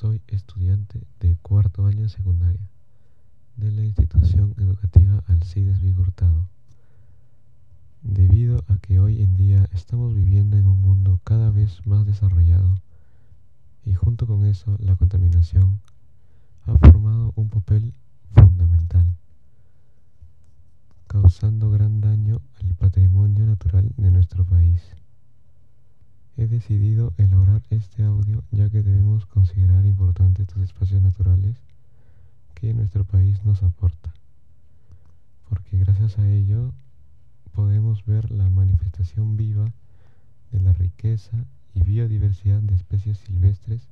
Soy estudiante de cuarto año secundaria de la institución educativa Alcides Vigurtado. Debido a que hoy en día estamos viviendo en un mundo cada vez más desarrollado y junto con eso la contaminación ha formado un papel fundamental, causando gran daño al patrimonio natural de nuestro país. He decidido elaborar este audio ya que debemos estos espacios naturales que nuestro país nos aporta, porque gracias a ello podemos ver la manifestación viva de la riqueza y biodiversidad de especies silvestres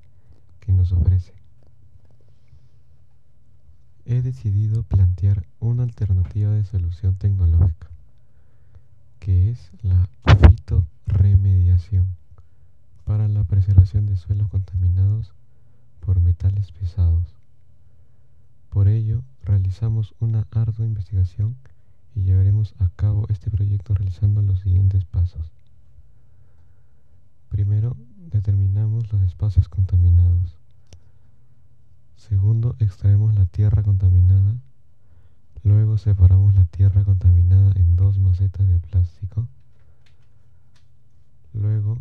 que nos ofrece. He decidido plantear una alternativa de solución tecnológica, que es la fitoremediación para la preservación de suelos contaminados por metales pesados. Por ello, realizamos una ardua investigación y llevaremos a cabo este proyecto realizando los siguientes pasos. Primero, determinamos los espacios contaminados. Segundo, extraemos la tierra contaminada. Luego separamos la tierra contaminada en dos macetas de plástico. Luego,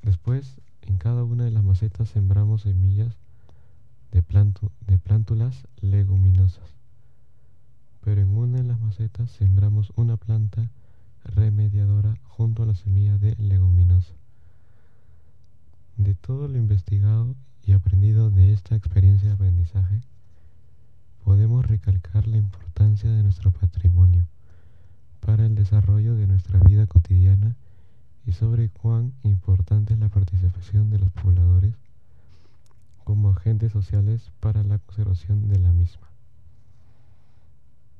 después, en cada una de las macetas sembramos semillas de, de plántulas leguminosas pero en una de las macetas sembramos una planta remediadora junto a la semilla de leguminosa. De todo lo investigado y aprendido de esta experiencia de aprendizaje, podemos recalcar la importancia de nuestro patrimonio para el desarrollo de nuestra vida cotidiana y sobre cuán importante es la participación de los pobladores como agentes sociales para la conservación de la misma.